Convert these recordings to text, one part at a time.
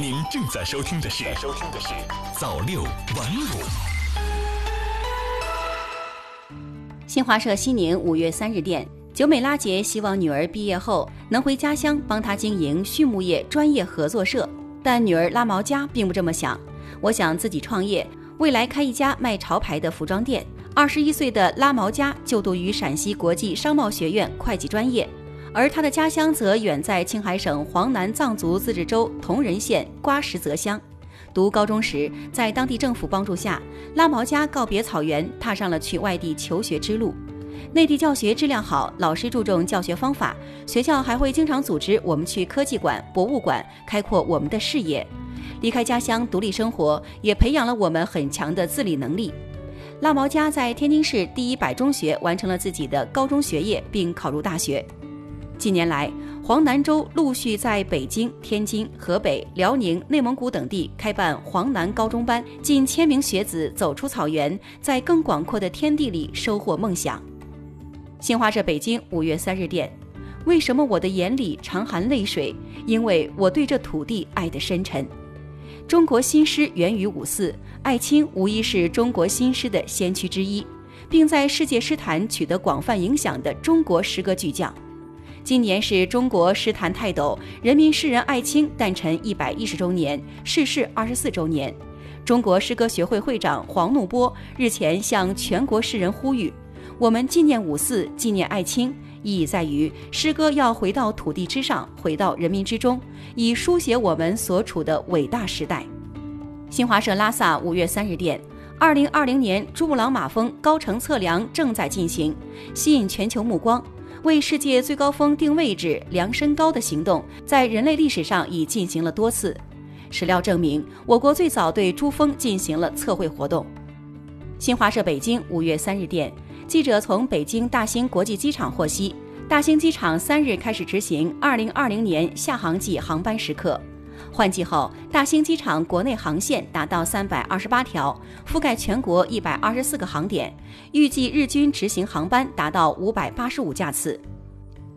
您正在收听的是《收听的是早六晚五》。新华社西宁五月三日电，久美拉杰希望女儿毕业后能回家乡帮她经营畜牧业专业合作社，但女儿拉毛家并不这么想。我想自己创业，未来开一家卖潮牌的服装店。二十一岁的拉毛家就读于陕西国际商贸学院会计专业。而他的家乡则远在青海省黄南藏族自治州铜仁县瓜石泽乡。读高中时，在当地政府帮助下，拉毛家告别草原，踏上了去外地求学之路。内地教学质量好，老师注重教学方法，学校还会经常组织我们去科技馆、博物馆，开阔我们的视野。离开家乡独立生活，也培养了我们很强的自理能力。拉毛家在天津市第一百中学完成了自己的高中学业，并考入大学。近年来，黄南州陆续在北京、天津、河北、辽宁、内蒙古等地开办黄南高中班，近千名学子走出草原，在更广阔的天地里收获梦想。新华社北京五月三日电：为什么我的眼里常含泪水？因为我对这土地爱得深沉。中国新诗源于五四，艾青无疑是中国新诗的先驱之一，并在世界诗坛取得广泛影响的中国诗歌巨匠。今年是中国诗坛泰斗、人民诗人艾青诞辰一百一十周年，逝世二十四周年。中国诗歌学会会长黄怒波日前向全国诗人呼吁：我们纪念五四，纪念艾青，意义在于诗歌要回到土地之上，回到人民之中，以书写我们所处的伟大时代。新华社拉萨五月三日电：二零二零年珠穆朗玛峰高程测量正在进行，吸引全球目光。为世界最高峰定位置、量身高的行动，在人类历史上已进行了多次。史料证明，我国最早对珠峰进行了测绘活动。新华社北京五月三日电，记者从北京大兴国际机场获悉，大兴机场三日开始执行二零二零年下航季航班时刻。换季后，大兴机场国内航线达到三百二十八条，覆盖全国一百二十四个航点，预计日均执行航班达到五百八十五架次。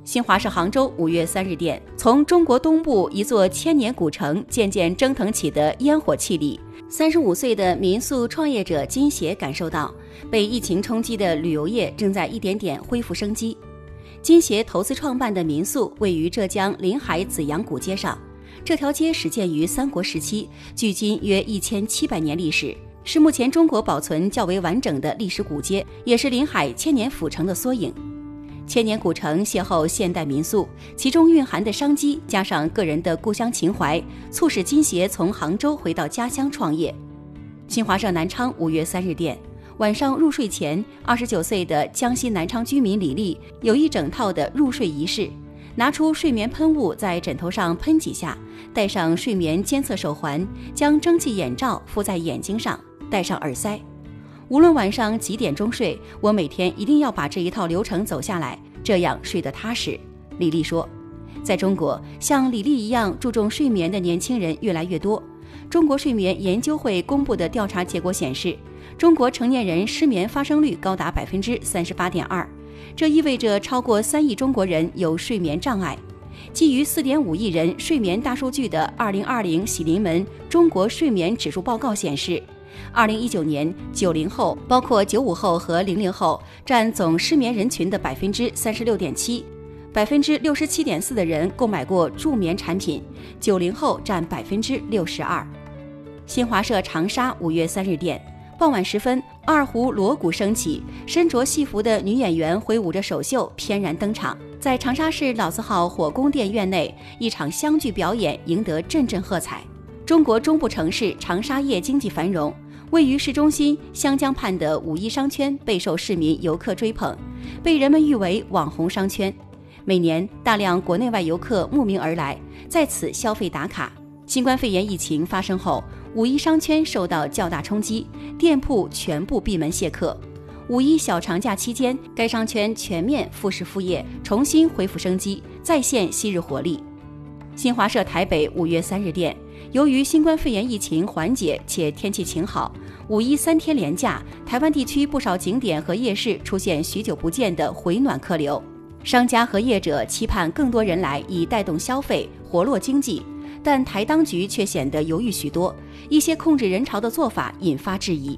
新华社杭州五月三日电，从中国东部一座千年古城渐渐蒸腾起的烟火气里，三十五岁的民宿创业者金协感受到，被疫情冲击的旅游业正在一点点恢复生机。金协投资创办的民宿位于浙江临海紫阳古街上。这条街始建于三国时期，距今约一千七百年历史，是目前中国保存较为完整的历史古街，也是临海千年府城的缩影。千年古城邂逅现代民宿，其中蕴含的商机加上个人的故乡情怀，促使金协从杭州回到家乡创业。新华社南昌五月三日电，晚上入睡前，二十九岁的江西南昌居民李丽有一整套的入睡仪式。拿出睡眠喷雾，在枕头上喷几下，戴上睡眠监测手环，将蒸汽眼罩敷在眼睛上，戴上耳塞。无论晚上几点钟睡，我每天一定要把这一套流程走下来，这样睡得踏实。李丽说，在中国，像李丽一样注重睡眠的年轻人越来越多。中国睡眠研究会公布的调查结果显示，中国成年人失眠发生率高达百分之三十八点二。这意味着超过三亿中国人有睡眠障碍。基于四点五亿人睡眠大数据的二零二零喜临门中国睡眠指数报告显示，二零一九年九零后，包括九五后和零零后，占总失眠人群的百分之三十六点七，百分之六十七点四的人购买过助眠产品，九零后占百分之六十二。新华社长沙五月三日电。傍晚时分，二胡锣鼓升起，身着戏服的女演员挥舞着手袖，翩然登场。在长沙市老字号火宫殿院内，一场湘剧表演赢得阵阵喝彩。中国中部城市长沙业经济繁荣，位于市中心湘江畔的五一商圈备受市民游客追捧，被人们誉为网红商圈。每年大量国内外游客慕名而来，在此消费打卡。新冠肺炎疫情发生后。五一商圈受到较大冲击，店铺全部闭门谢客。五一小长假期间，该商圈全面复式复业，重新恢复生机，再现昔日活力。新华社台北五月三日电，由于新冠肺炎疫情缓解且天气晴好，五一三天连假，台湾地区不少景点和夜市出现许久不见的回暖客流。商家和业者期盼更多人来，以带动消费，活络经济。但台当局却显得犹豫许多，一些控制人潮的做法引发质疑。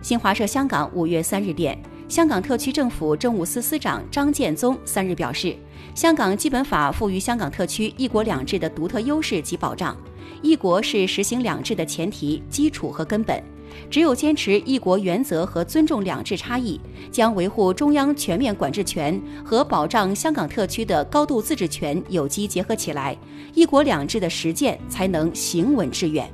新华社香港五月三日电，香港特区政府政务司司长张建宗三日表示，香港基本法赋予香港特区“一国两制”的独特优势及保障，“一国”是实行两制的前提、基础和根本。只有坚持一国原则和尊重两制差异，将维护中央全面管制权和保障香港特区的高度自治权有机结合起来，一国两制的实践才能行稳致远。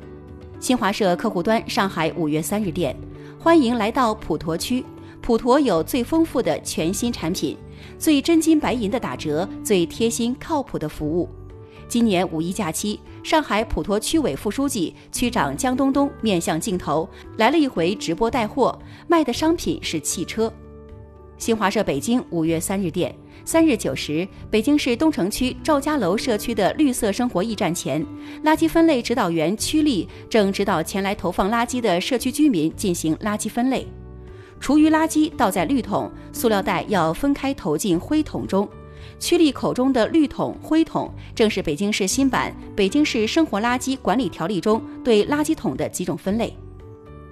新华社客户端上海五月三日电，欢迎来到普陀区，普陀有最丰富的全新产品，最真金白银的打折，最贴心靠谱的服务。今年五一假期，上海普陀区委副书记、区长江东东面向镜头来了一回直播带货，卖的商品是汽车。新华社北京五月三日电，三日九时，北京市东城区赵家楼社区的绿色生活驿站前，垃圾分类指导员曲丽正指导前来投放垃圾的社区居民进行垃圾分类。厨余垃圾倒在绿桶，塑料袋要分开投进灰桶中。曲丽口中的绿桶、灰桶，正是北京市新版《北京市生活垃圾管理条例》中对垃圾桶的几种分类。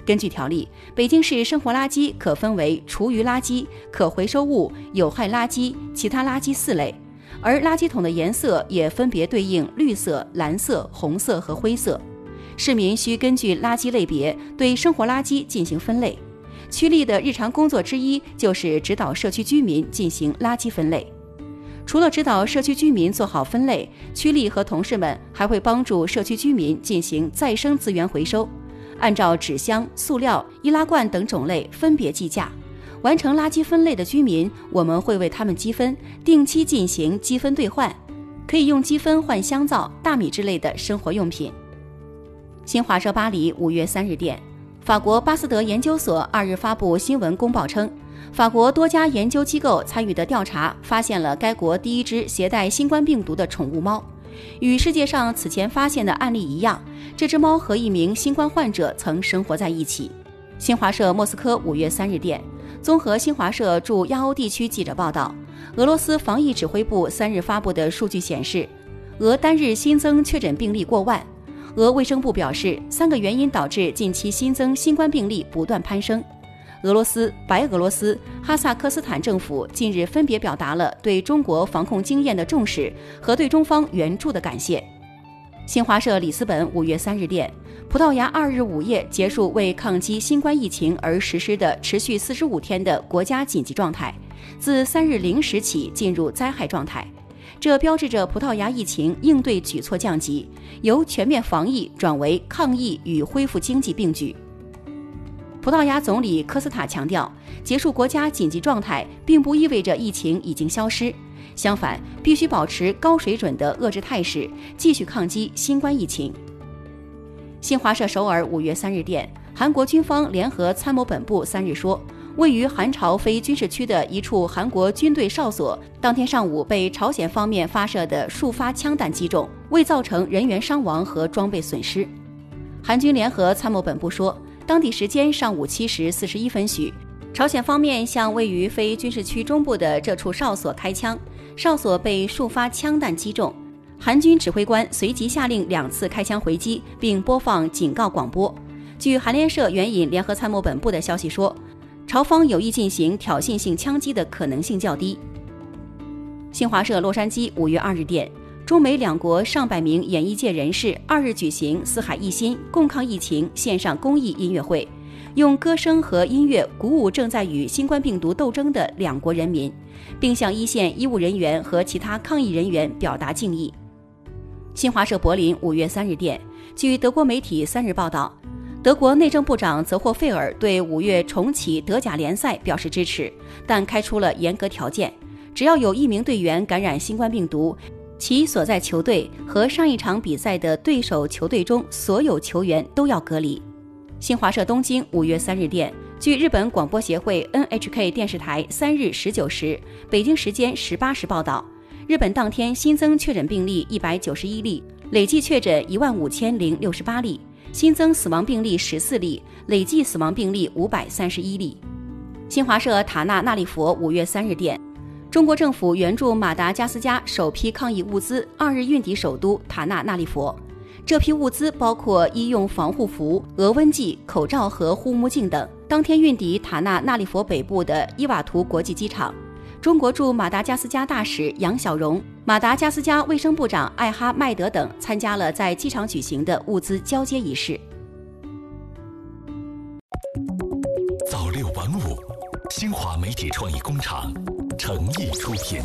根据条例，北京市生活垃圾可分为厨余垃圾、可回收物、有害垃圾、其他垃圾四类，而垃圾桶的颜色也分别对应绿色、蓝色、红色和灰色。市民需根据垃圾类别对生活垃圾进行分类。曲丽的日常工作之一就是指导社区居民进行垃圾分类。除了指导社区居民做好分类，区丽和同事们还会帮助社区居民进行再生资源回收，按照纸箱、塑料、易拉罐等种类分别计价。完成垃圾分类的居民，我们会为他们积分，定期进行积分兑换，可以用积分换香皂、大米之类的生活用品。新华社巴黎五月三日电，法国巴斯德研究所二日发布新闻公报称。法国多家研究机构参与的调查发现了该国第一只携带新冠病毒的宠物猫。与世界上此前发现的案例一样，这只猫和一名新冠患者曾生活在一起。新华社莫斯科五月三日电，综合新华社驻亚欧地区记者报道，俄罗斯防疫指挥部三日发布的数据显示，俄单日新增确诊病例过万。俄卫生部表示，三个原因导致近期新增新冠病例不断攀升。俄罗斯、白俄罗斯、哈萨克斯坦政府近日分别表达了对中国防控经验的重视和对中方援助的感谢。新华社里斯本五月三日电，葡萄牙二日午夜结束为抗击新冠疫情而实施的持续四十五天的国家紧急状态，自三日零时起进入灾害状态，这标志着葡萄牙疫情应对举措降级，由全面防疫转为抗疫与恢复经济并举。葡萄牙总理科斯塔强调，结束国家紧急状态并不意味着疫情已经消失，相反，必须保持高水准的遏制态势，继续抗击新冠疫情。新华社首尔五月三日电，韩国军方联合参谋本部三日说，位于韩朝非军事区的一处韩国军队哨所，当天上午被朝鲜方面发射的数发枪弹击中，未造成人员伤亡和装备损失。韩军联合参谋本部说。当地时间上午七时四十一分许，朝鲜方面向位于非军事区中部的这处哨所开枪，哨所被数发枪弹击中。韩军指挥官随即下令两次开枪回击，并播放警告广播。据韩联社援引联合参谋本部的消息说，朝方有意进行挑衅性枪击的可能性较低。新华社洛杉矶五月二日电。中美两国上百名演艺界人士二日举行“四海一心，共抗疫情”线上公益音乐会，用歌声和音乐鼓舞正在与新冠病毒斗争的两国人民，并向一线医务人员和其他抗疫人员表达敬意。新华社柏林五月三日电，据德国媒体三日报道，德国内政部长泽霍费尔对五月重启德甲联赛表示支持，但开出了严格条件：只要有一名队员感染新冠病毒。其所在球队和上一场比赛的对手球队中所有球员都要隔离。新华社东京五月三日电，据日本广播协会 NHK 电视台三日十九时（北京时间十八时）报道，日本当天新增确诊病例一百九十一例，累计确诊一万五千零六十八例，新增死亡病例十四例，累计死亡病例五百三十一例。新华社塔纳纳利佛五月三日电。中国政府援助马达加斯加首批抗疫物资二日运抵首都塔纳纳利佛。这批物资包括医用防护服、额温计、口罩和护目镜等。当天运抵塔纳纳利佛北部的伊瓦图国际机场。中国驻马达加斯加大使杨小荣、马达加斯加卫生部长艾哈迈德等参加了在机场举行的物资交接仪式。早六晚五，新华媒体创意工厂诚意出品。